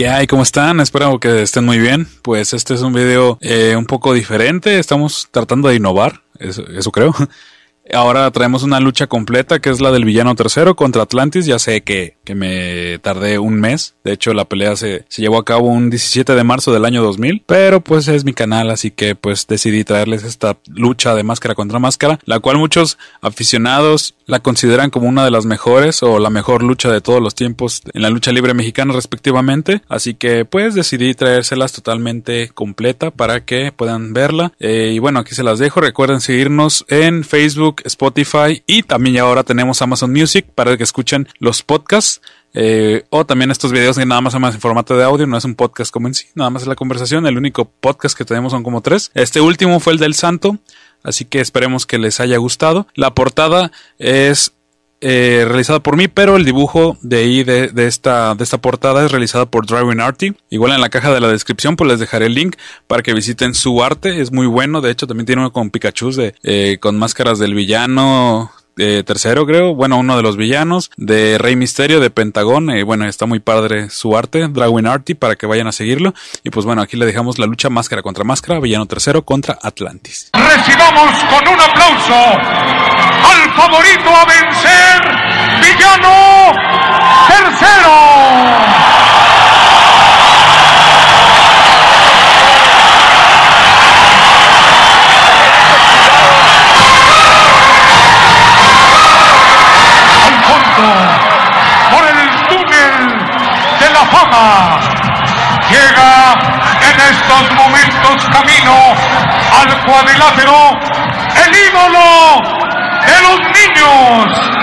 ¿Qué hay? ¿Cómo están? Espero que estén muy bien. Pues este es un video eh, un poco diferente. Estamos tratando de innovar, eso, eso creo. Ahora traemos una lucha completa que es la del villano tercero contra Atlantis. Ya sé que, que me tardé un mes. De hecho, la pelea se, se, llevó a cabo un 17 de marzo del año 2000. Pero pues es mi canal, así que pues decidí traerles esta lucha de máscara contra máscara. La cual muchos aficionados la consideran como una de las mejores o la mejor lucha de todos los tiempos en la lucha libre mexicana respectivamente. Así que pues decidí traérselas totalmente completa para que puedan verla. Eh, y bueno, aquí se las dejo. Recuerden seguirnos en Facebook Spotify y también ya ahora tenemos Amazon Music para que escuchen los podcasts. Eh, o también estos videos que nada más más en formato de audio, no es un podcast como en sí, nada más es la conversación. El único podcast que tenemos son como tres. Este último fue el del Santo, así que esperemos que les haya gustado. La portada es eh, realizada por mí, pero el dibujo de ahí de, esta, de esta portada es realizada por Driving Arty. Igual en la caja de la descripción pues les dejaré el link para que visiten su arte, es muy bueno, de hecho también tiene uno con Pikachu de, eh, con máscaras del villano, eh, tercero, creo. Bueno, uno de los villanos. De Rey Misterio, de Pentagón. Eh, bueno, está muy padre su arte. Dragwin Arty, para que vayan a seguirlo. Y pues bueno, aquí le dejamos la lucha máscara contra máscara. Villano tercero contra Atlantis. Recibamos con un aplauso al favorito a vencer. Villano tercero. Cuadrilátero el ídolo de los niños,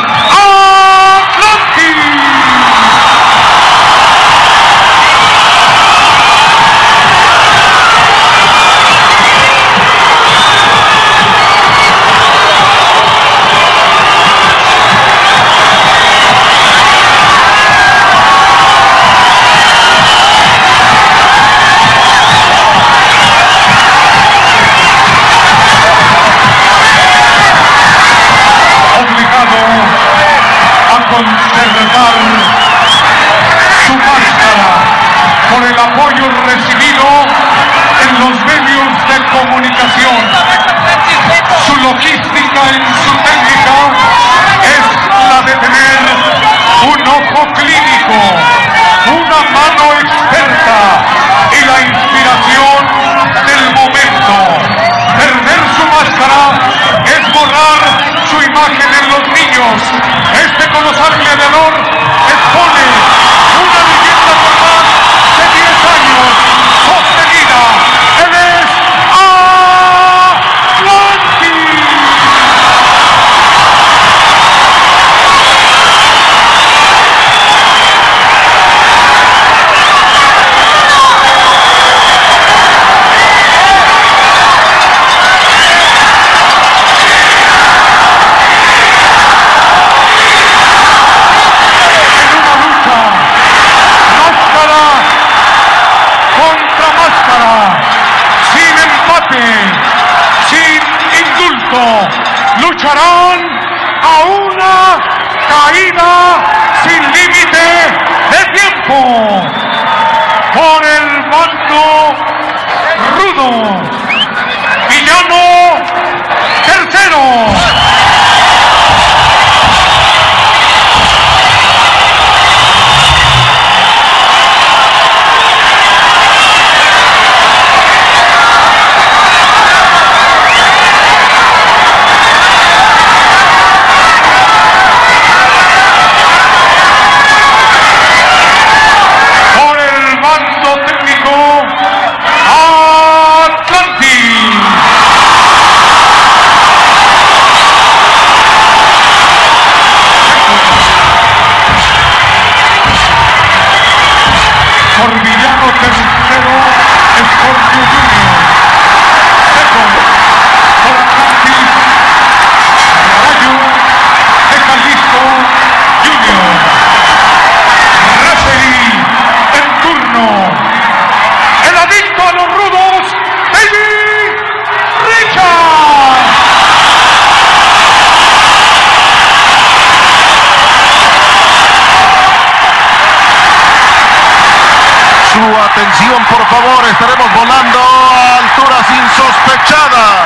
favor. Estaremos volando a alturas insospechadas.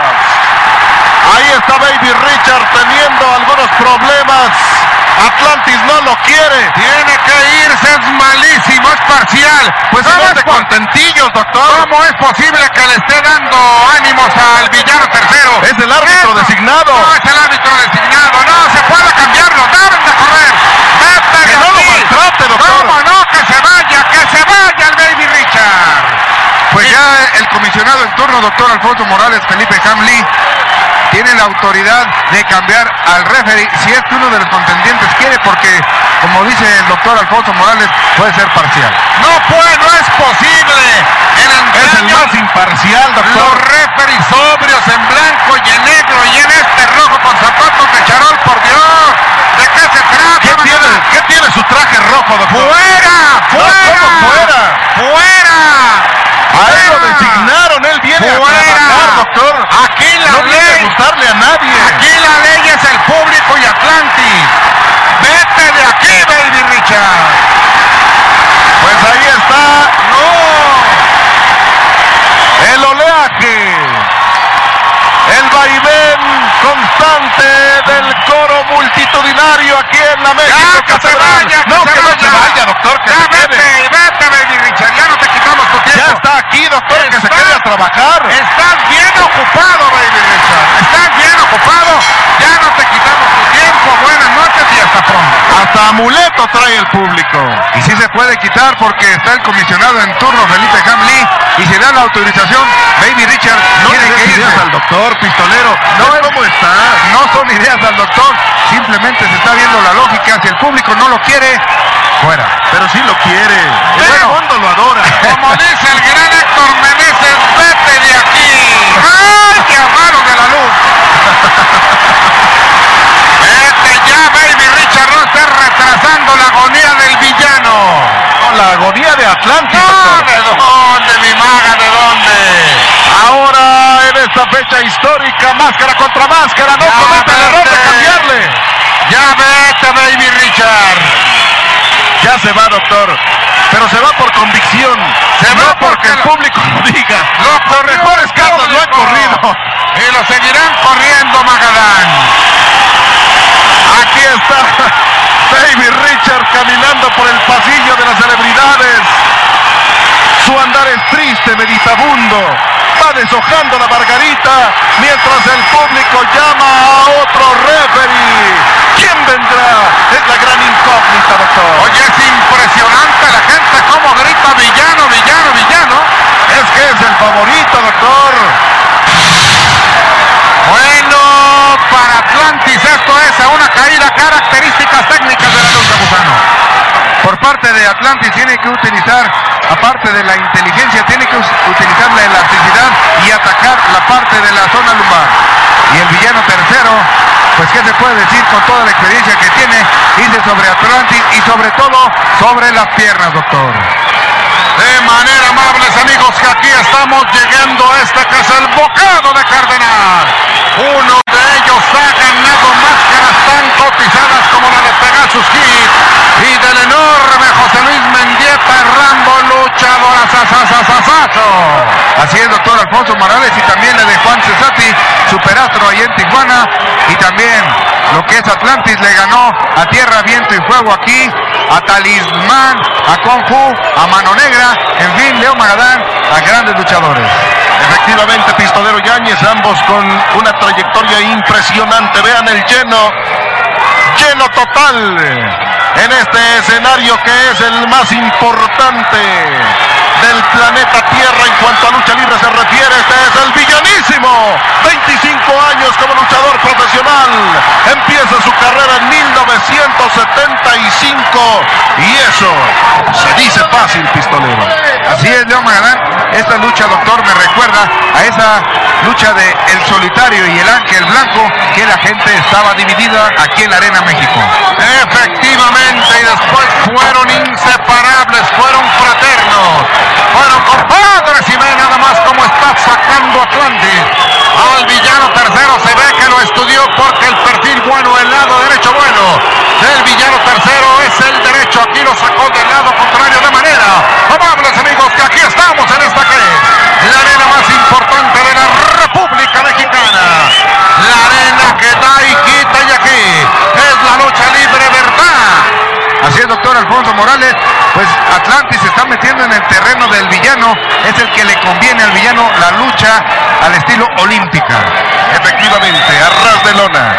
Ahí está Baby Richard teniendo algunos problemas. Atlantis no lo quiere. Tiene que irse, es malísimo, es parcial. Pues ¿Cómo no es de contentillos, doctor. ¿Cómo es posible que le esté dando ánimos al villano tercero? Es el árbitro Eso. designado. No es el árbitro designado, no se puede cambiarlo, deben de correr. Vete Que de no lo aquí. maltrate, doctor. ¿Cómo no? Que se vaya, que se vaya el Baby Richard. Pues ya el comisionado en turno, doctor Alfonso Morales, Felipe Hamley, tiene la autoridad de cambiar al referee si es que uno de los contendientes quiere, porque como dice el doctor Alfonso Morales, puede ser parcial. No puede, no es posible. Es el más imparcial, los doctor. referees sobrios en blanco y en negro y en este rojo con zapatos de charol, por Dios. ¿De qué se trata? ¿Qué tiene, ¿Qué tiene su traje rojo, doctor? ¡Fuera! ¡Fuera! ¿cómo fuera? ¡Fuera! A él lo designaron, él viene a ¡Fuera! trabajar, doctor. Aquí la No viene a ley, gustarle a nadie. aquí la ley es el público y Atlantis. Vete de aquí, Baby Richard. Pues ahí está constante del coro multitudinario aquí en la México Ya, que se vaya, que no, se que no vaya. se vaya, doctor, que ya se vete, quede. vete, Baby Richard. Ya no te quitamos tu tiempo. Ya está aquí, doctor, que se quede a trabajar. Estás bien ocupado, Baby Richard. Estás bien ocupado. Ya no te quitamos tu tiempo. Buenas noches y hasta pronto. Hasta amuleto trae el público. Y sí se puede quitar porque está el comisionado en turno, Felipe Hamley. Y si da la autorización, Baby Richard No tiene que irse. al doctor, pistolero. No No es- cómo está. No son ideas del doctor, simplemente se está viendo la lógica. Si el público no lo quiere, fuera. Pero sí lo quiere. El Bueno. mundo lo adora. Como dice el gran Héctor Meneses, vete de aquí. ¡Ay, qué amaro de la luz! Vete ya, Baby Richard, no estés retrasando la agonía del villano. Con la agonía de Atlantis. No. ¿de dónde, mi maga, de dónde? Ahora en esta fecha histórica, máscara contra máscara, no cometa el error de cambiarle. Ya vete, Baby Richard. Ya se va, doctor. Pero se va por convicción. Se no va porque el público lo diga. Lo Los el casos lo han corrido. Y lo seguirán corriendo, Magadán. Aquí está Baby Richard caminando por el pasillo de las celebridades. Su andar es triste, meditabundo. Va deshojando la margarita mientras el público llama a otro referee. ¿Quién vendrá? Es la gran incógnita, doctor. Oye, es impresionante la gente cómo grita villano, villano, villano. Es que es el favorito, doctor. Bueno, para Atlantis esto es a una caída, características técnicas de la lucha gusano. Por parte de Atlantis tiene que utilizar, aparte de la inteligencia, tiene que utilizar la elasticidad y atacar la parte de la zona lumbar. Y el villano tercero, pues qué se puede decir con toda la experiencia que tiene, irse sobre Atlantis y sobre todo sobre las piernas, doctor. De manera amables amigos que aquí estamos llegando a este que es el bocado de Cardenal. Uno de ellos ha ganado máscaras tan cotizadas como la de Pegasus Kid y del enorme José Luis Así es, doctor Alfonso Morales y también la de Juan Cesati, superastro ahí en Tijuana y también lo que es Atlantis le ganó a Tierra, Viento y Fuego aquí, a Talismán, a Kung Fu, a Mano Negra, en fin, Leo Magadán, a grandes luchadores. Efectivamente, Pistolero Yáñez, ambos con una trayectoria impresionante. Vean el lleno, lleno total en este escenario que es el más importante del planeta Tierra en cuanto a lucha libre se refiere. Este es el villanísimo, 25 años como luchador profesional. Empieza su carrera en 1975 y eso se dice fácil, Pistolero. Así es, Leo Magadán. Esta lucha, doctor, me recuerda a esa lucha de El Solitario y el Ángel Blanco, que la gente estaba dividida aquí en la Arena México. Efectivamente, y después fueron inseparables, Leopoldo Morales, pues Atlantis se está metiendo en el terreno del villano, es el que le conviene al villano la lucha al estilo olímpica. Efectivamente, a ras de lona.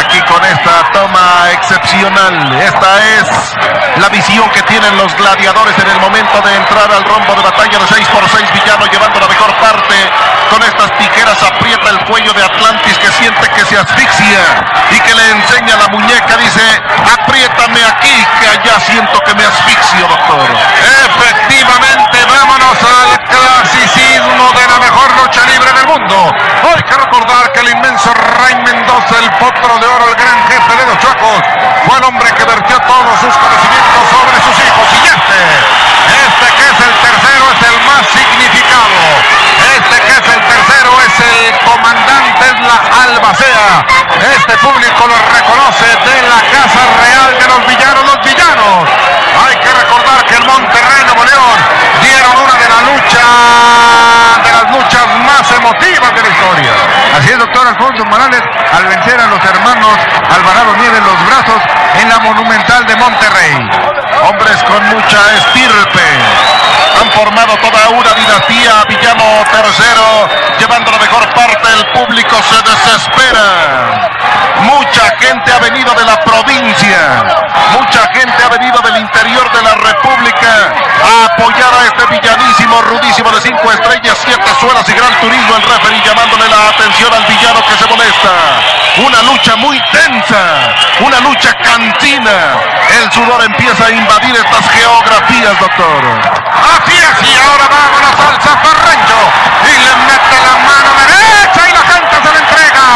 Aquí con esta toma excepcional. Esta es la visión que tienen los gladiadores en el momento de entrar al rombo de batalla de 6 por 6 Villano llevando la mejor parte. Con estas tijeras aprieta el cuello de Atlantis que siente que se asfixia y que le enseña la muñeca. Dice, apriétame aquí que allá siento que me asfixio, doctor. Efectivamente, vámonos al clasicismo de la mejor lucha libre del mundo. Hay que recordar que el inmenso Ray Mendoza, el potro de el gran jefe de los Chuacos, fue el hombre que vertió todos sus conocimientos sobre sus hijos. Y este, este que es el tercero, es el más significado. Este que es el tercero es el comandante, es la albacea. Este público lo reconoce de la Casa Real de los Villanos, los Villanos. Que recordar que el Monterrey Nuevo León dieron una de la lucha, de las luchas más emotivas de la historia. Así es, doctor Alfonso Morales, al vencer a los hermanos Alvarado Nieves los brazos en la Monumental de Monterrey. Hombres con mucha estirpe. Formado toda una dinastía. Villano tercero, llevando la mejor parte. El público se desespera. Mucha gente ha venido de la provincia. Mucha gente ha venido del interior de la República a apoyar a este villanísimo, rudísimo de cinco estrellas, siete suelas y gran turismo. El referee llamándole la atención al villano que se molesta. Una lucha muy tensa. Una lucha cantina. El sudor empieza a invadir estas geografías, doctor. Es, y ahora vámonos al zafarrancho. Y le mete la mano derecha y la gente se le entrega.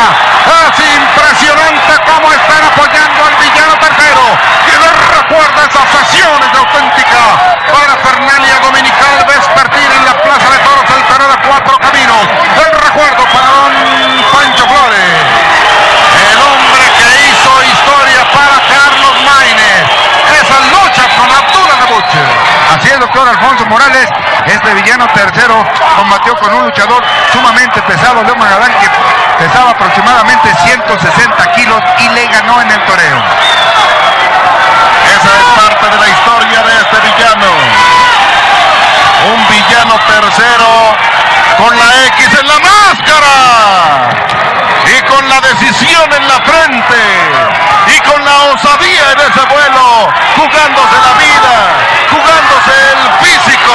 Es impresionante cómo están apoyando al villano tercero. Que les recuerda esas sesiones de auténtica para Fernalia Dominical Vespertina en la Plaza de Toros, el Toreo de Cuatro Caminos. El recuerdo para don Pancho Flores. Es, doctor Alfonso Morales. Este villano tercero combatió con un luchador sumamente pesado, Leo Magadán, que pesaba aproximadamente 160 kilos y le ganó en el toreo. Esa es parte de la historia de este villano. Un villano tercero con la X en la máscara. Y con la decisión en la frente. Con la osadía en ese vuelo. Jugándose la vida. Jugándose el físico.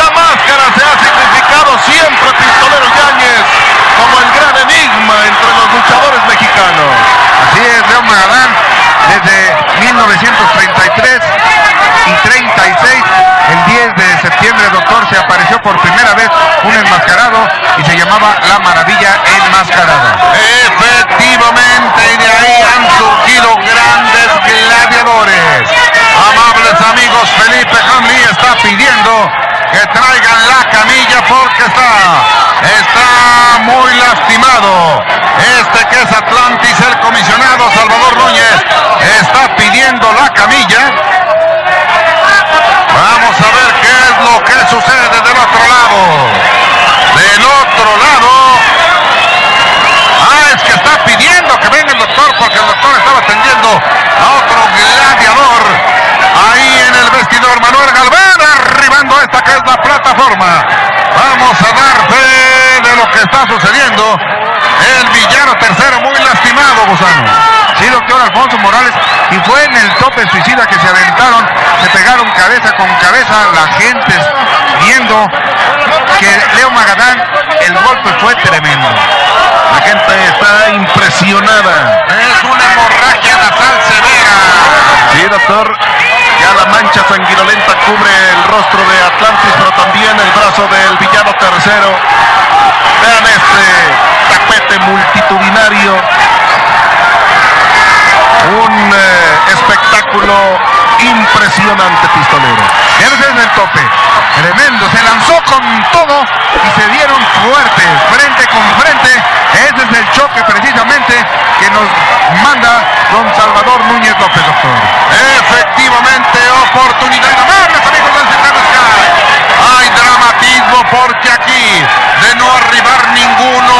La máscara se ha significado siempre, Pistolero Yáñez, como el gran enigma entre los luchadores mexicanos. Así es, Leo Magadán, desde 1933 y 36, el 10 de septiembre, doctor, se apareció por primera vez un enmascarado y se llamaba La Maravilla Enmascarada. Y de ahí han surgido grandes gladiadores. Amables amigos, Felipe Hamley está pidiendo que traigan la camilla porque está, está muy lastimado. Este que es Atlantis, el comisionado Salvador Núñez, está pidiendo la camilla. Vamos a ver qué es lo que sucede del otro lado. El suicida que se aventaron, se pegaron cabeza con cabeza, la gente viendo que Leo Magadán, el golpe fue tremendo. La gente está impresionada. Es una hemorragia nasal severa. Sí, doctor. Ya la mancha sanguinolenta cubre el rostro de Atlantis, pero también el brazo del villano tercero. Vean este tapete multitudinario. Un eh, espectáculo impresionante, pistolero. Ya en el tope. Tremendo. Se lanzó con todo y se dieron fuerte, frente con frente. Ese es el choque precisamente que nos manda don Salvador Núñez López, doctor. Efectivamente, oportunidad. Sky. Hay dramatismo porque aquí, de no arribar ninguno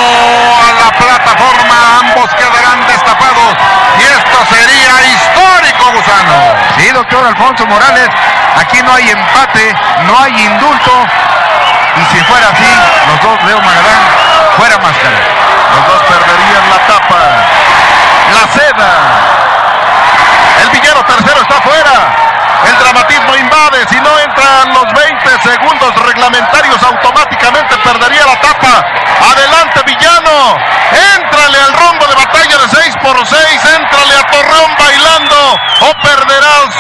a la plataforma, ambos quedarán destapados. Y esto sería histórico, Gusano. Sí, doctor Alfonso Morales, aquí no hay empate, no hay indulto. Y si fuera así, los dos, Leo Magadán, fuera máscara. Los dos perderían la tapa. La seda. El villano tercero está fuera. El dramatismo invade. Si no entran los 20 segundos reglamentarios, automáticamente perdería la tapa. Adelante, villano. Éntrale al rombo de batalla de 6 por 6. Éntrale a Torreón bailando. O perderás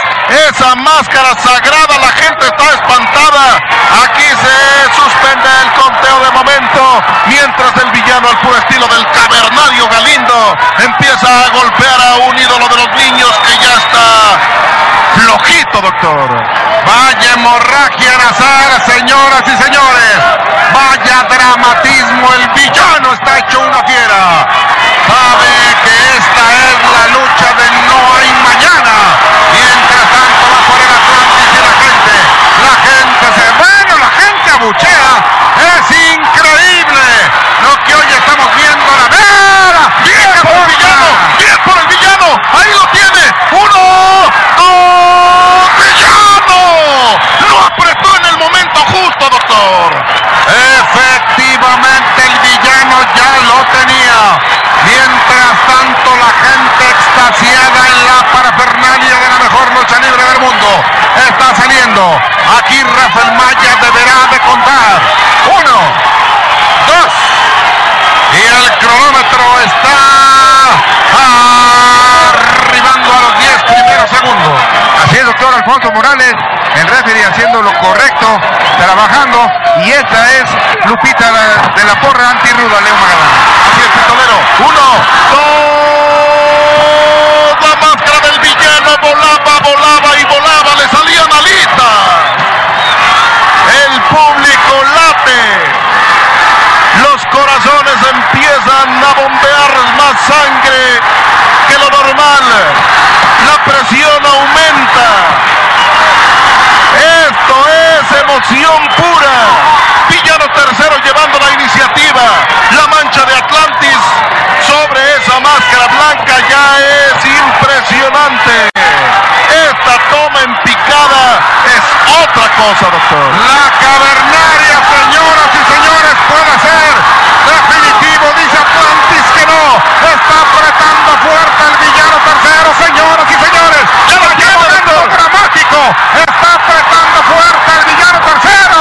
esa máscara sagrada. La gente está espantada. Aquí se suspende el conteo de momento. Mientras el villano, al puro estilo del cavernario Galindo, empieza a golpear a un ídolo de los niños que ya está flojito, doctor. Vaya hemorragia Nazar, señoras y señores. Vaya dramatismo. El villano está hecho una fiera. Sabe que esta es la lucha de no hay mañana. Mientras tanto va por el Atlantis y la gente. La gente se... Bueno, la gente abuchea. Es increíble lo que hoy estamos viendo. La vera. Bien por el villano, bien por el villano. Ahí lo tiene. Uno, dos, villano. Lo apretó en el doctor. Efectivamente el villano ya lo tenía. Mientras tanto la gente extasiada en la parafernalia Lupita La cavernaria, señoras y señores, puede ser definitivo, dice Atlantis que no. Está apretando fuerte el villano tercero, señoras y señores. Ya lo ¡Qué tiene, momento doctor. dramático! Está apretando fuerte el villano tercero.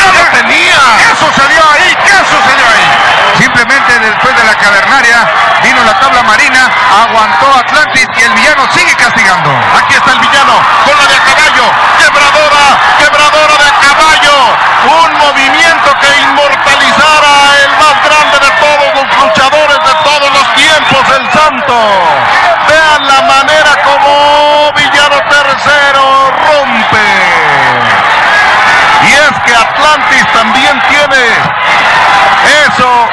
¡Ya lo tenía! ¿Qué sucedió ahí? ¿Qué sucedió ahí? Simplemente después de la cavernaria vino la tabla marina, aguantó Atlantis y el villano sigue castigando. Aquí está el villano con la de a caballo. Quebradora, quebradora Un movimiento que inmortalizara el más grande de todos los luchadores de todos los tiempos, el santo. Vean la manera como Villano Tercero rompe. Y es que Atlantis también tiene eso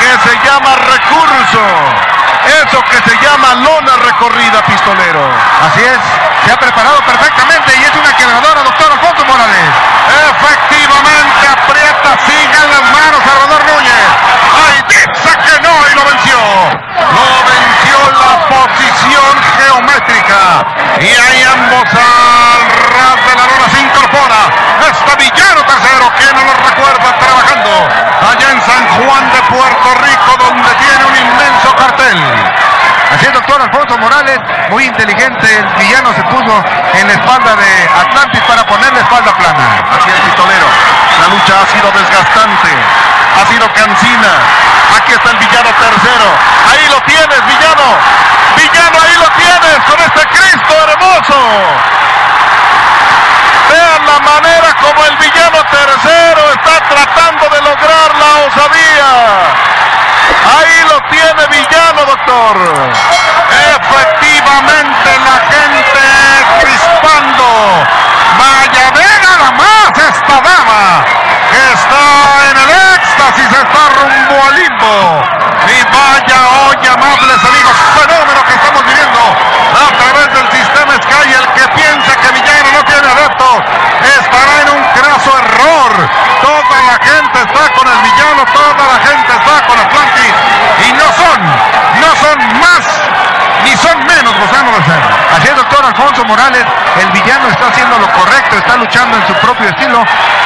que se llama recurso. Eso que se llama lona recorrida, pistolero. Así es, se ha preparado perfectamente y es una quebradora, doctor Alfonso Morales. Efectivamente, aprieta, sigan las manos Salvador Núñez. Ay, dice que no y lo venció. Lo venció la posición geométrica. Y ahí ambos al de la lona se incorpora. Este villano tercero que no lo recuerda trabajando allá en San Juan de Puerto Rico, donde tiene un inmenso cartel. Así es, doctor Alfonso Morales, muy inteligente, el villano se puso en la espalda de Atlantis para poner la espalda plana. Así es, pistolero. La lucha ha sido desgastante. Ha sido cansina. Aquí está el villano tercero. Ahí lo tienes, villano. Villano, ahí lo tienes con este Cristo hermoso. La osadía. Ahí lo tiene villano, doctor. Efectivamente, la gente crispando. Vaya, ve nada más esta dama que está en el éxtasis, está rumbo al limbo. Y vaya, hoy, amables amigos, fenómeno que estamos viviendo a través del sistema Sky. El que piensa que Villano no tiene adeptos estará en un craso error. Está con el villano, toda la gente está con Atlantis. Y no son, no son más ni son menos de ser. Así es, doctor Alfonso Morales, el villano está haciendo lo correcto, está luchando en su propio estilo.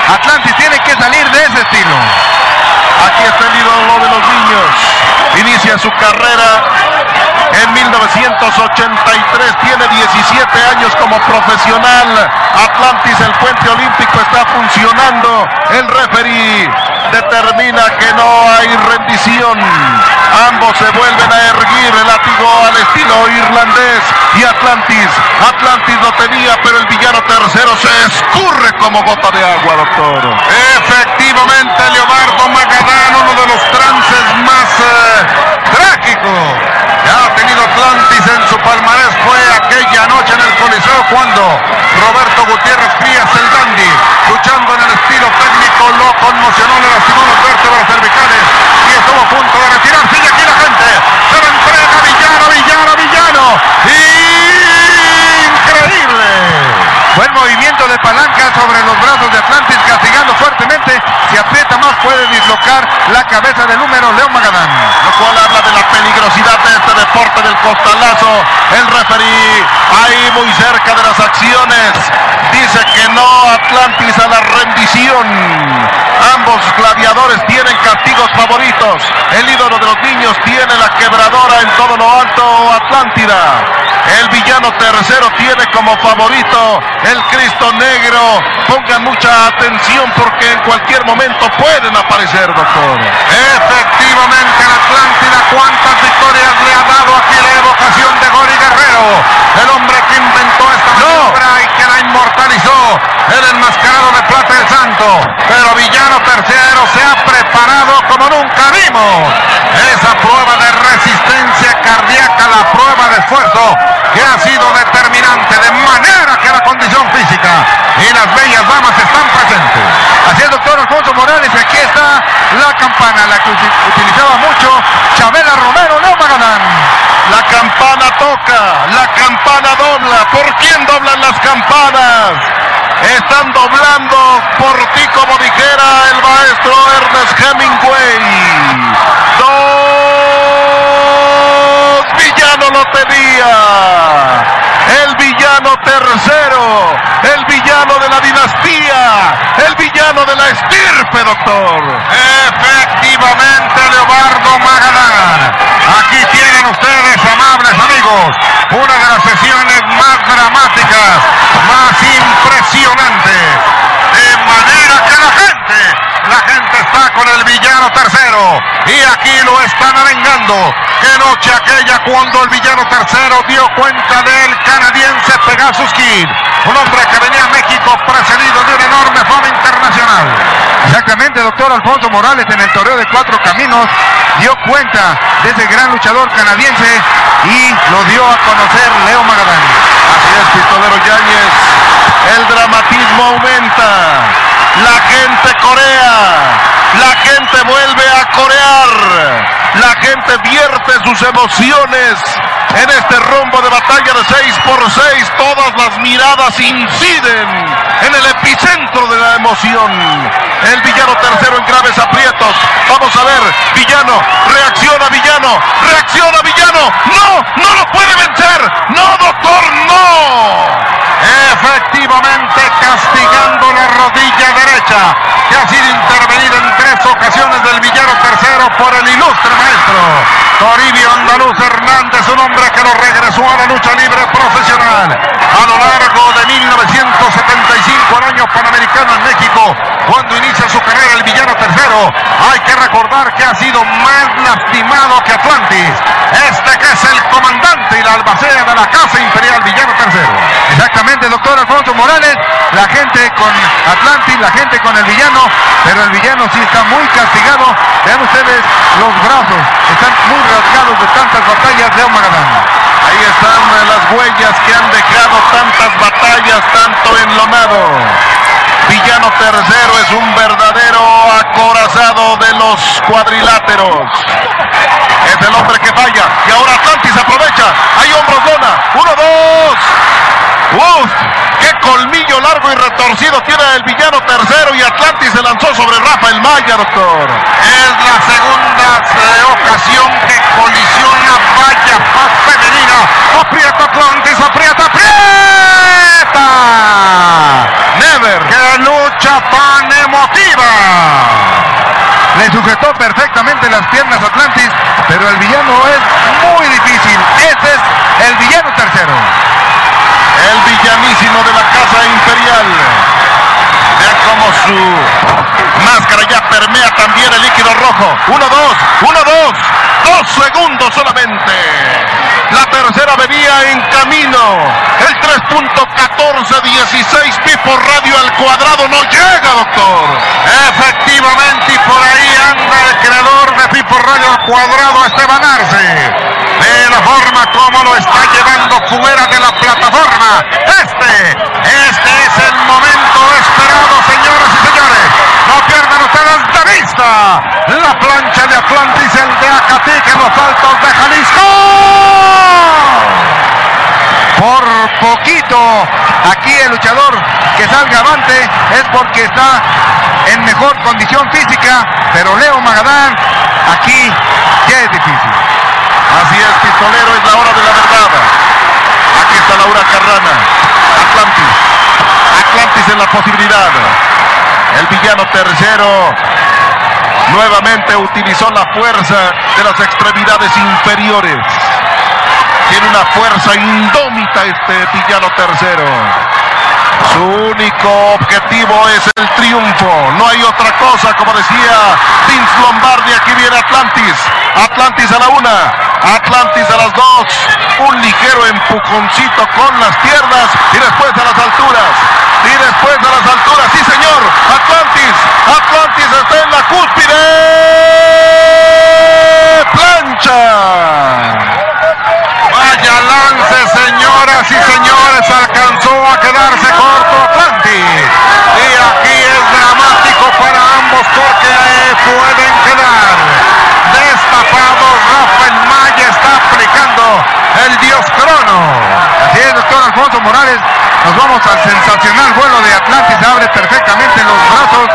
Atlantis tiene que salir de estilo. Aquí está el ídolo de los niños. Inicia su carrera en 1983. Tiene 17 años como profesional. Atlantis, el puente olímpico está funcionando. El referee determina que no hay rendición. Ambos se vuelven a erguir el látigo al estilo irlandés y Atlantis. Atlantis lo tenía, pero el villano tercero se escurre como gota de agua, doctor. Efectivamente, Leobardo Magadán, uno de los trances más eh, El referee ahí muy cerca de las acciones. Dice que no Atlantis a la rendición. Ambos gladiadores tienen castigos favoritos. El ídolo de los niños tiene la quebradora en todo lo alto Atlántida. El villano tercero tiene como favorito el Cristo Negro. Pongan mucha atención porque en cualquier momento pueden aparecer, doctor. Efectivamente, la Atlántida, cuántas victorias le ha dado aquí la evocación de Gori Guerrero, el hombre que inventó esta maniobra y que la inmortalizó, el enmascarado de plata del santo. Pero Villano tercero se ha preparado como nunca vimos. Esa prueba de resistencia cardíaca, la prueba de esfuerzo que ha sido determinante, de manera que la condición física y las bellas damas están presentes. Así es, doctor Alfonso Morales, aquí está la campana, la que uti- utilizaba mucho Chabela Romero, Leo Magadán. La campana toca, la campana dobla. ¿Por quién doblan las campanas? Están doblando por ti, como dijera el maestro Ernest Hemingway. Villano lo tenía. El villano tercero. El villano de la dinastía. El villano de la estirpe, doctor. Efectivamente, Leobardo Magadán. Aquí tienen ustedes, amables amigos, una de las sesiones más dramáticas, más impresionantes. De manera que la gente, la gente está con el villano tercero. Y aquí lo están arengando. Qué noche aquella cuando el villano tercero dio cuenta del canadiense Pegasus Kid. Un hombre que venía a México precedido de una enorme fama internacional. Exactamente, doctor Alfonso Morales en el torneo de cuatro caminos dio cuenta de ese gran luchador canadiense y lo dio a conocer Leo Magadán. Así es, Pistolero Yáñez. El dramatismo aumenta. La gente corea. La gente vuelve a corear. La gente vierte sus emociones en este rumbo de batalla de 6 por 6. Todas las miradas inciden en el epicentro de la emoción. El villano tercero en graves aprietos. Vamos a ver. Villano. Reacciona Villano. Reacciona Villano. No, no lo puede vencer. No, doctor, no. Efectivamente castigando la rodilla derecha que ha sido intervenida en tres ocasiones del villano tercero por el ilustre maestro Toribio Andaluz Hernández, un hombre que lo regresó a la lucha libre profesional a lo largo de 1975, el año panamericano en México, cuando inicia su carrera el villano tercero. Hay que recordar que ha sido más lastimado que Atlantis. Este que es el comandante y la albacea de la Casa Imperial Villano tercero. Exactamente, doctor Alfonso Morales. La gente con Atlantis, la gente con el villano, pero el villano sí está muy castigado. Vean ustedes los brazos, están muy rasgados de tantas batallas de Magadán. Ahí están las huellas que han dejado tantas batallas, tanto enlonado. Villano tercero es un verdadero acorazado de los cuadriláteros. Es el hombre que falla. Y ahora Atlantis aprovecha. Hay hombros lona. Uno, dos. ¡Uf! ¡Qué colmillo largo y retorcido tiene el villano tercero! Y Atlantis se lanzó sobre Rafael Maya, doctor. Sujetó perfectamente las piernas Atlantis, pero el villano es muy difícil. Este es el villano tercero. El villanísimo de la Casa Imperial. Vean cómo su máscara ya permea también el líquido rojo. Uno, dos, uno, dos. Dos segundos solamente. La tercera venía en camino. El 3.1416 pi por radio al cuadrado no llega, doctor. Efectivamente, y por ahí anda el creador de Pipo Radio al cuadrado, Esteban Arce. De la forma como lo está llevando fuera de la plataforma. Este, este es el momento esperado, señoras y señores. No pierdan ustedes de vista la plancha de Atlantis, el de Acatique en los altos de Jalisco. Por poquito, aquí el luchador que salga avante es porque está en mejor condición física, pero Leo Magadán aquí ya es difícil. Así es, pistolero, es la hora de la verdad. Aquí está Laura Carrana. Atlantis. Atlantis en la posibilidad. El villano tercero nuevamente utilizó la fuerza de las extremidades inferiores. Tiene una fuerza indómita este villano tercero. Su único objetivo es el triunfo. No hay otra cosa, como decía Vince Lombardi. Aquí viene Atlantis. Atlantis a la una. Atlantis a las dos. Un ligero empujoncito con las piernas y después a las alturas. Y después a las alturas. Sí, señor. Atlantis. Atlantis está en la cúspide. Plancha. Y señores, alcanzó a quedarse corto Atlantis. Y aquí es dramático para ambos porque pueden quedar destapados. Rafael Maya está aplicando el dios crono. Doctor Alfonso Morales. Nos vamos al sensacional vuelo de Atlantis. Abre perfectamente los brazos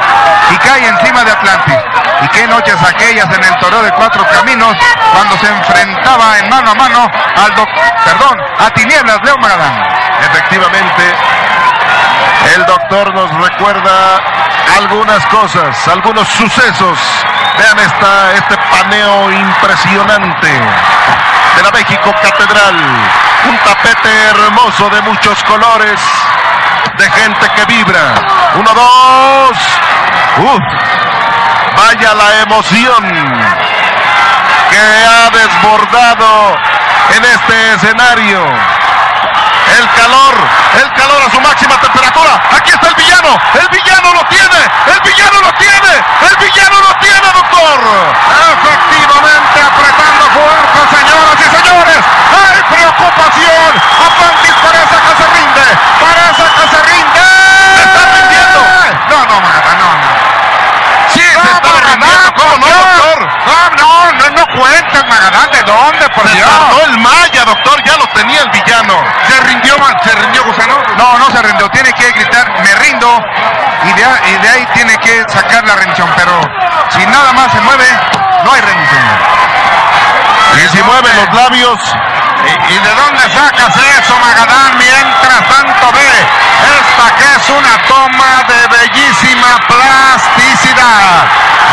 y cae encima de Atlantis. Y qué noches aquellas en el toreo de cuatro caminos cuando se enfrentaba en mano a mano al doc, perdón, a Tinieblas Leo Magadán. Efectivamente, el doctor nos recuerda algunas cosas, algunos sucesos. Vean esta, este paneo impresionante de la México Catedral. Un tapete hermoso de muchos colores, de gente que vibra. Uno, dos. Uf. Vaya la emoción que ha desbordado en este escenario. El calor, el calor a su máxima temperatura. Aquí está el villano, el villano lo tiene, el villano lo tiene, el villano lo tiene, doctor. Efectivamente, apretando fuerte, señoras y señores. ¡Hay preocupación! Atlantis parece que se rinde. Parece que se rinde. Se está rindiendo. No, no, Magadán, no, no. Sí, se está rindiendo, ¿cómo no, doctor? No, no, no, no cuentes, Magadán. ¿De dónde, por Se Dios? el Maya, doctor, ya lo tenía el villano. ¿Se rindió, se rindió Gusano? No, no se rindió. Tiene que gritar, me rindo. Y de, a- y de ahí tiene que sacar la rendición. Pero si nada más se mueve, no hay rendición. Y si mueve los labios, ¿Y, de dónde sacas eso, Magadán? Mientras tanto ve esta que es una toma de bellísima plasticidad.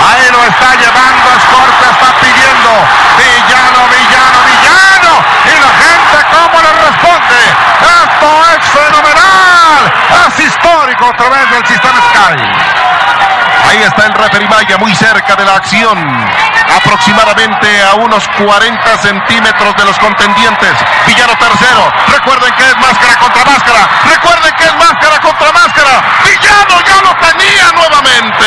Ahí lo está llevando, Escorte está pidiendo villano, villano, villano. Y la gente cómo le responde. Esto es fenomenal. Es histórico a través del sistema Sky. Ahí está el referee muy cerca de la acción. Aproximadamente a unos 40 centímetros de los contendientes. Villano tercero. Recuerden que es máscara contra máscara. Recuerden que es máscara contra máscara. Villano ya lo tenía nuevamente.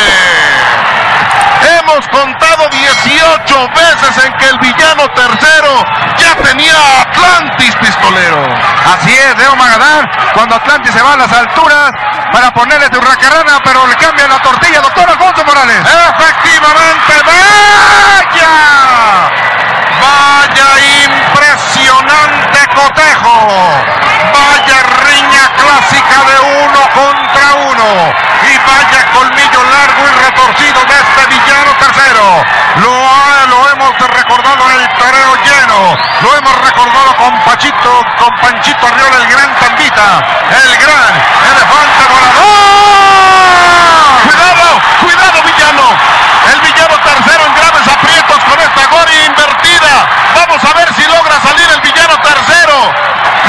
Hemos contado 18 veces en que el villano tercero ya tenía a Atlantis pistolero. Así es, Leo Magadán, cuando Atlantis se va a las alturas para ponerle tu racarrana, pero le cambia la tortilla, doctor Alfonso Morales. Efectivamente, vaya, vaya impresionante cotejo, vaya riña clásica de uno contra uno y vaya colmillo largo y retorcido de este villano tercero. Lo, ha- lo hemos recordado en el toreo lleno, lo hemos recordado con Pachito, con Panchito Arriola, el gran Tambita, el gran elefante volador. el villano tercero.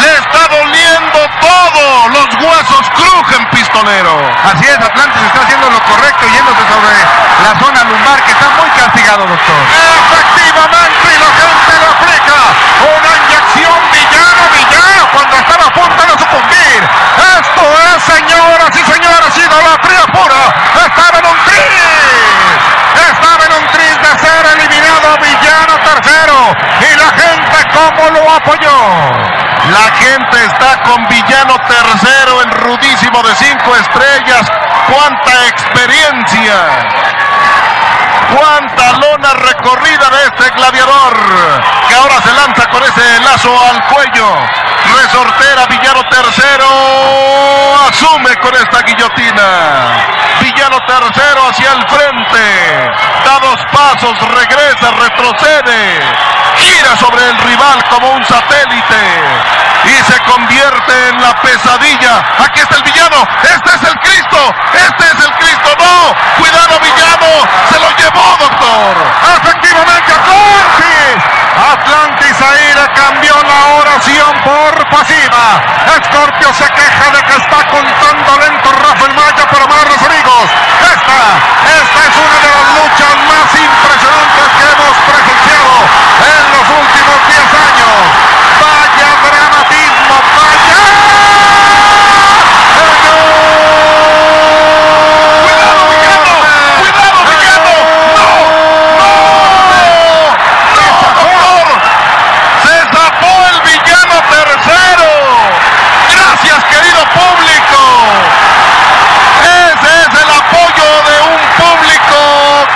Le está doliendo todo. Los huesos crujen, pistonero. Así es, Atlantis está haciendo lo correcto yéndose sobre la zona lumbar que está muy castigado, doctor. Efectivo ¿cómo lo apoyó? La gente está con Villano tercero en rudísimo de cinco estrellas. ¡Cuánta experiencia! ¡Cuánta lona recorrida de este gladiador! Que ahora se lanza con ese lazo al cuello. Resortera Villano tercero. Asume con esta guillotina. Villano tercero hacia el frente. Da dos pasos, regresa, retrocede. Gira sobre el rival como un satélite. Y se convierte en la pesadilla. Aquí está el villano. Este es el Cristo. Este es el Cristo. No. Cuidado villano. Se lo llevó, doctor. Efectivamente, Atlantis. Atlantis le cambió la oración por pasiva. Scorpio se queja de que está contando lento Rafael Maya, pero amables amigos, esta, esta es una de las luchas más impresionantes que hemos presenciado en los últimos 10 años. Vaya dramatismo, vaya. ¡Cuidado, villano! ¡Cuidado, villano! ¡No! ¡No! ¡No, doctor! ¡Se zafó el villano tercero! ¡Gracias, querido público! Ese es el apoyo de un público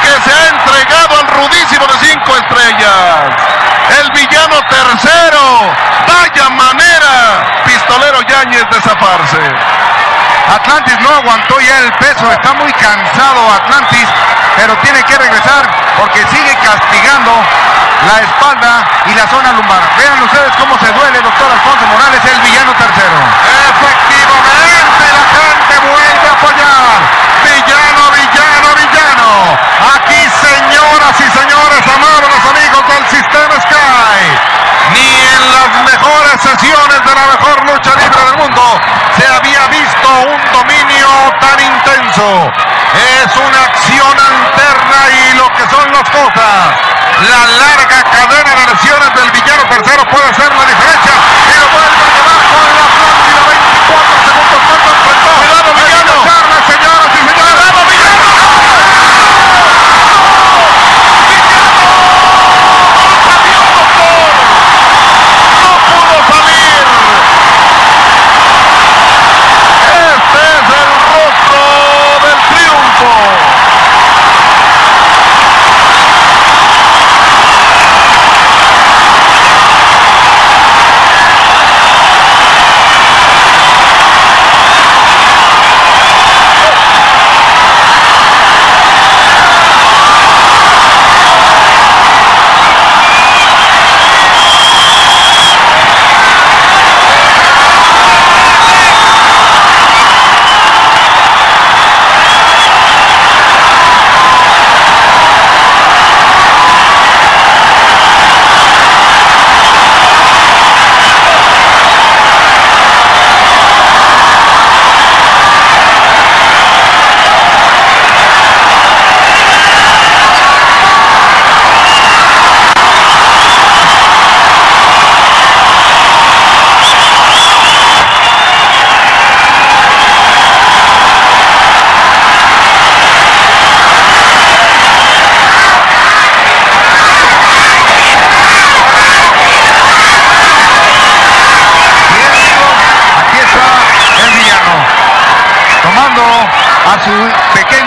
que se ha entregado al rudísimo de cinco estrellas. El villano tercero. ¡Vaya manera! Pistolero Yáñez de zafarse. Atlantis no aguantó ya el peso, está muy cansado Atlantis, pero tiene que regresar porque sigue castigando la espalda y la zona lumbar. Vean ustedes cómo se duele, doctor Alfonso Morales, el villano tercero. Efectivamente, la gente vuelve a apoyar. Villano, villano, villano. Aquí, señoras y señores, amables amigos del Sistema Sky. Ni en las mejores sesiones de la mejor lucha libre del mundo se había visto un dominio tan intenso. Es una acción alterna y lo que son las cosas. La larga cadena de lesiones del villano tercero puede ser la diferencia. Y lo vuelve a llevar con la Atlántida 24 segundos.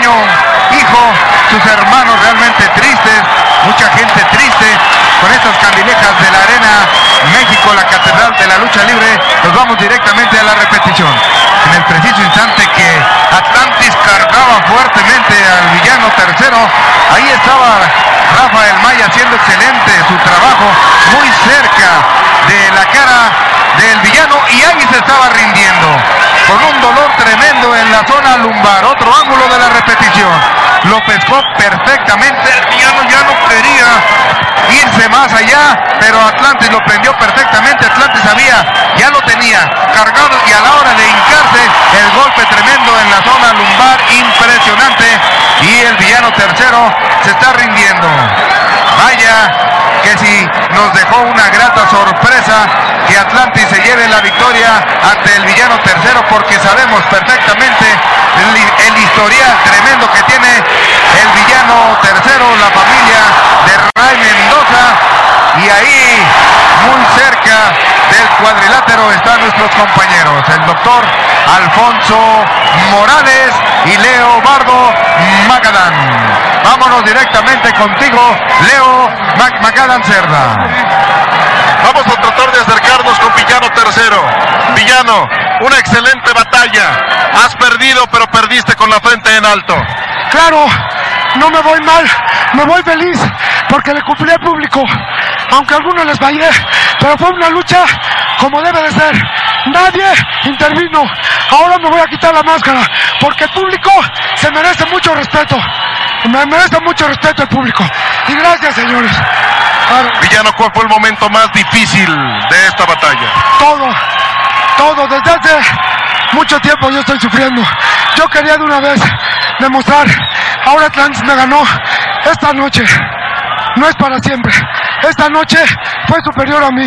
Hijo, sus hermanos realmente tristes, mucha gente triste con estas candilejas de la Arena México, la Catedral de la Lucha Libre. Nos vamos directamente a la repetición. En el preciso instante que Atlantis cargaba fuertemente al villano tercero, ahí estaba Rafael Maya haciendo excelente su trabajo, muy cerca de la cara del villano y ahí se estaba rindiendo con un dolor tremendo en la zona lumbar, otro ángulo de la repetición. Lo pescó perfectamente, el villano ya no quería irse más allá, pero Atlantis lo prendió perfectamente, Atlantis sabía, ya lo tenía cargado y a la hora de hincarse, el golpe tremendo en la zona lumbar, impresionante, y el villano tercero se está rindiendo. Nos dejó una grata sorpresa que Atlantis se lleve la victoria ante el villano tercero porque sabemos perfectamente el, el historial tremendo que tiene el villano tercero, la familia de Ray Mendoza y ahí muy cerca del cuadrilátero están nuestros compañeros, el doctor Alfonso Morales y Leo Bardo Magadán. Vámonos directamente contigo, Leo Mac Magadán Cerda. Vamos a tratar de acercarnos con Villano tercero. Villano, una excelente batalla. Has perdido, pero perdiste con la frente en alto. Claro, no me voy mal, me voy feliz porque le cumplí al público, aunque a algunos les fallé, pero fue una lucha como debe de ser. Nadie intervino. Ahora me voy a quitar la máscara porque el público se merece mucho respeto. Me merece mucho respeto el público. Y gracias, señores. Villano, ¿cuál fue el momento más difícil de esta batalla? todo, todo, desde hace mucho tiempo yo estoy sufriendo. Yo quería de una vez demostrar, ahora Atlantis me ganó esta noche. No es para siempre. Esta noche fue superior a mí.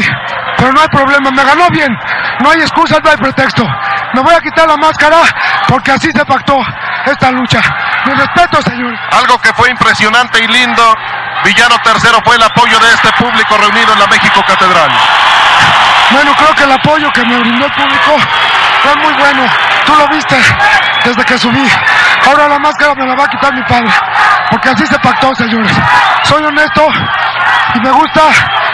Pero no hay problema, me ganó bien. No hay excusas, no hay pretexto. Me voy a quitar la máscara porque así se pactó esta lucha. Mi respeto, señores. Algo que fue impresionante y lindo. Villano tercero fue el apoyo de este público reunido en la México Catedral. Bueno, creo que el apoyo que me brindó el público fue muy bueno. Tú lo viste desde que subí. Ahora la máscara me la va a quitar mi padre. Porque así se pactó, señores. Soy honesto y me gusta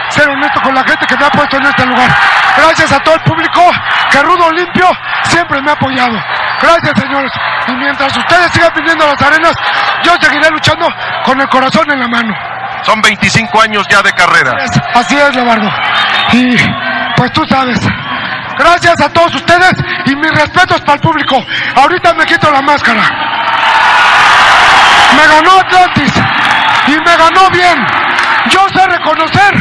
ser honesto con la gente que me ha puesto en este lugar. Gracias a todo el público que Rudo Limpio siempre me ha apoyado. Gracias, señores. Y mientras ustedes sigan viniendo a las arenas, yo seguiré luchando con el corazón en la mano. Son 25 años ya de carrera. Así es, Leonardo. Y pues tú sabes. Gracias a todos ustedes y mis respetos para el público. Ahorita me quito la máscara. Me ganó Atlantis y me ganó bien. Yo sé reconocer.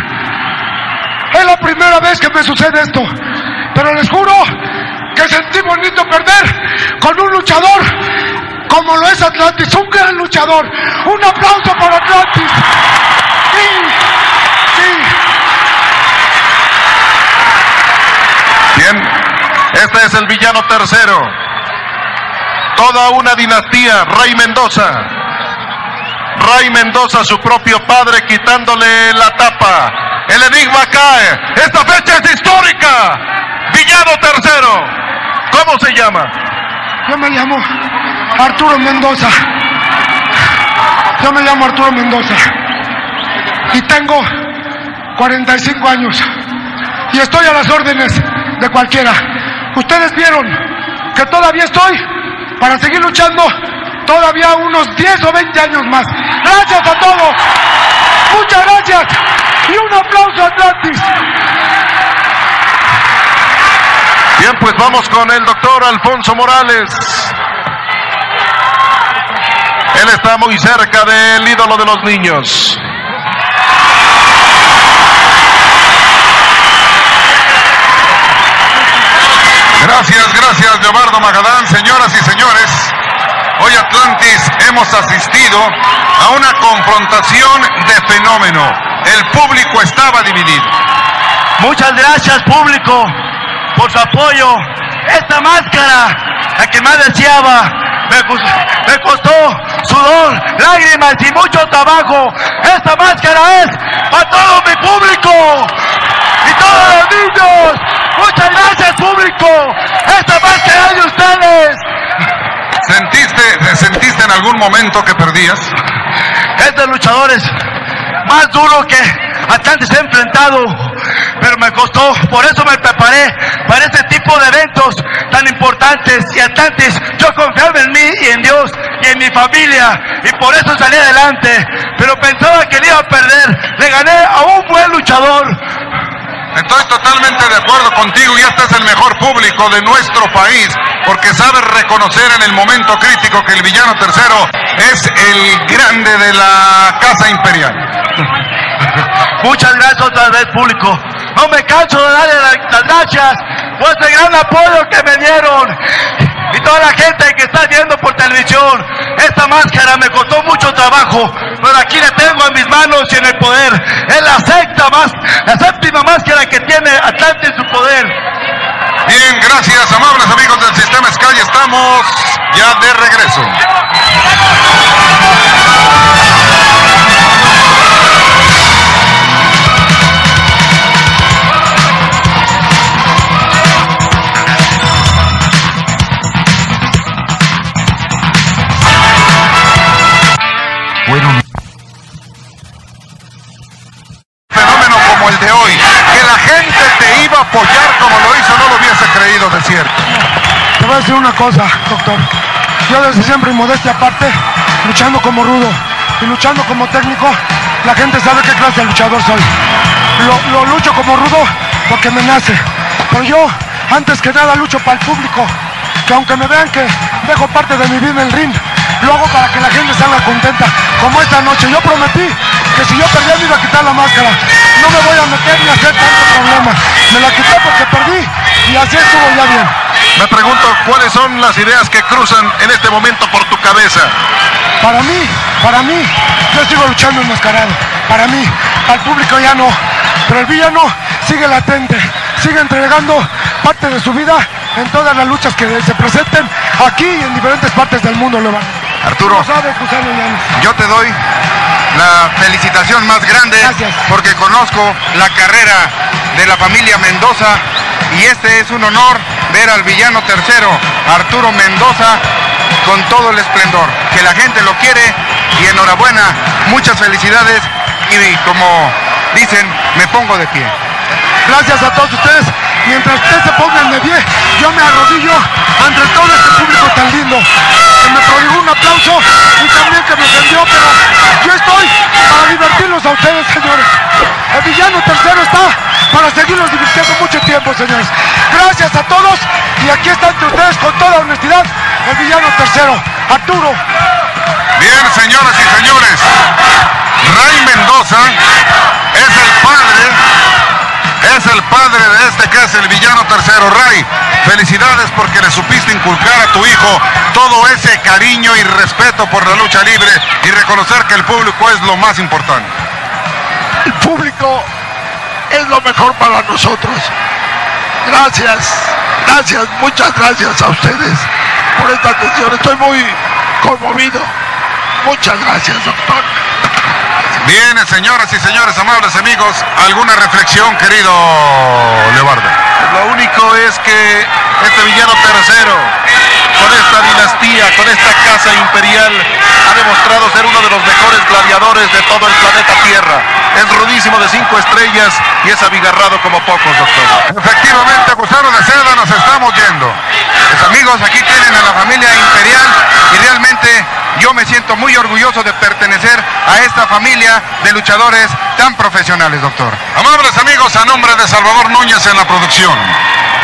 Es la primera vez que me sucede esto. Pero les juro que sentí bonito perder con un luchador como lo es Atlantis, un gran luchador. Un aplauso para Atlantis. Este es el villano tercero. Toda una dinastía, Rey Mendoza. Rey Mendoza, su propio padre, quitándole la tapa. El enigma cae. Esta fecha es histórica. Villano tercero. ¿Cómo se llama? Yo me llamo Arturo Mendoza. Yo me llamo Arturo Mendoza. Y tengo 45 años. Y estoy a las órdenes de cualquiera. Ustedes vieron que todavía estoy para seguir luchando todavía unos 10 o 20 años más. Gracias a todos. Muchas gracias. Y un aplauso a Atlantis. Bien, pues vamos con el doctor Alfonso Morales. Él está muy cerca del ídolo de los niños. Gracias, gracias, Leobardo Magadán. Señoras y señores, hoy Atlantis hemos asistido a una confrontación de fenómeno. El público estaba dividido. Muchas gracias público por su apoyo. Esta máscara, la que más deseaba, me, cos- me costó sudor, lágrimas y mucho trabajo. Esta máscara es para todo mi público y todos los niños. Muchas gracias público. Esta es de ustedes. ¿Sentiste, ¿Sentiste en algún momento que perdías? Estos luchadores más duro que Atlantis he enfrentado, pero me costó, por eso me preparé para este tipo de eventos tan importantes y Atlantis, yo confiaba en mí y en Dios y en mi familia y por eso salí adelante, pero pensaba que le iba a perder, le gané a un buen luchador, Estoy totalmente de acuerdo contigo y este es el mejor público de nuestro país porque sabe reconocer en el momento crítico que el villano tercero es el grande de la casa imperial. Muchas gracias otra vez, público. No me canso de darle la- las gracias por este gran apoyo que me dieron. Y toda la gente que está viendo por televisión. Esta máscara me costó mucho trabajo. pero aquí le tengo en mis manos y en el poder. Es la sexta la séptima máscara que tiene Atlante en su poder. Bien, gracias, amables amigos del Sistema Sky. Estamos ya de regreso. Fenómeno como el de hoy, que la gente te iba a apoyar como lo hizo, no lo hubiese creído de cierto. Te voy a decir una cosa, doctor. Yo desde siempre, y modestia aparte, luchando como rudo y luchando como técnico, la gente sabe qué clase de luchador soy. Lo, lo lucho como rudo porque me nace. Pero yo, antes que nada, lucho para el público. Que aunque me vean que dejo parte de mi vida en el ring, lo hago para que la gente salga contenta. Como esta noche, yo prometí que si yo perdía me iba a quitar la máscara. No me voy a meter ni a hacer tanto problema. Me la quité porque perdí y así estuvo ya bien. Me pregunto cuáles son las ideas que cruzan en este momento por tu cabeza. Para mí, para mí, yo sigo luchando enmascarado. Para mí, al público ya no. Pero el villano sigue latente, sigue entregando parte de su vida en todas las luchas que se presenten aquí y en diferentes partes del mundo, Levan. Arturo. Yo te doy la felicitación más grande Gracias. porque conozco la carrera de la familia Mendoza y este es un honor ver al villano tercero, Arturo Mendoza, con todo el esplendor. Que la gente lo quiere y enhorabuena, muchas felicidades y como dicen, me pongo de pie. Gracias a todos ustedes. Mientras ustedes se pongan de pie, yo me arrodillo ante todo este público tan lindo. Que me prodigó un aplauso y también que me ofendió, pero yo estoy para divertirlos a ustedes, señores. El villano tercero está para seguirlos divirtiendo mucho tiempo, señores. Gracias a todos y aquí está entre ustedes con toda honestidad el villano tercero, Arturo. Bien, señoras y señores, Ray Mendoza es el padre, es el padre de este que es el villano tercero. Ray, felicidades porque le supiste inculcar a tu hijo todo ese cariño y respeto por la lucha libre y reconocer que el público es lo más importante. El público es lo mejor para nosotros. Gracias, gracias, muchas gracias a ustedes por esta atención. Estoy muy conmovido. Muchas gracias, doctor. Bien, señoras y señores, amables amigos, ¿alguna reflexión, querido Leobardo? Lo único es que este villano tercero, con esta dinastía, con esta casa imperial, ha demostrado ser uno de los mejores gladiadores de todo el planeta Tierra. Es rudísimo de cinco estrellas y es abigarrado como pocos, doctor. Efectivamente, Gusano de Seda, nos estamos yendo. Pues amigos, aquí tienen a la familia imperial y realmente yo me siento muy orgulloso de pertenecer a esta familia de luchadores tan profesionales, doctor. Amables amigos, a nombre de Salvador Núñez en la producción,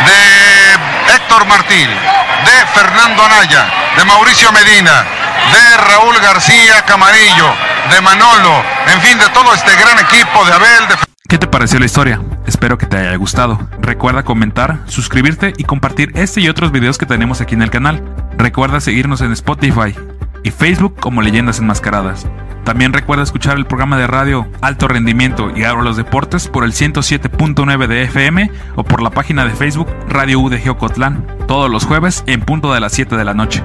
de Héctor Martín, de Fernando Anaya, de Mauricio Medina, de Raúl García Camarillo, de Manolo, en fin, de todo este gran equipo de Abel, de ¿Qué te pareció la historia? Espero que te haya gustado. Recuerda comentar, suscribirte y compartir este y otros videos que tenemos aquí en el canal. Recuerda seguirnos en Spotify Facebook como Leyendas Enmascaradas. También recuerda escuchar el programa de radio Alto Rendimiento y Abro los Deportes por el 107.9 de FM o por la página de Facebook Radio UDG Ocotlán, todos los jueves en punto de las 7 de la noche.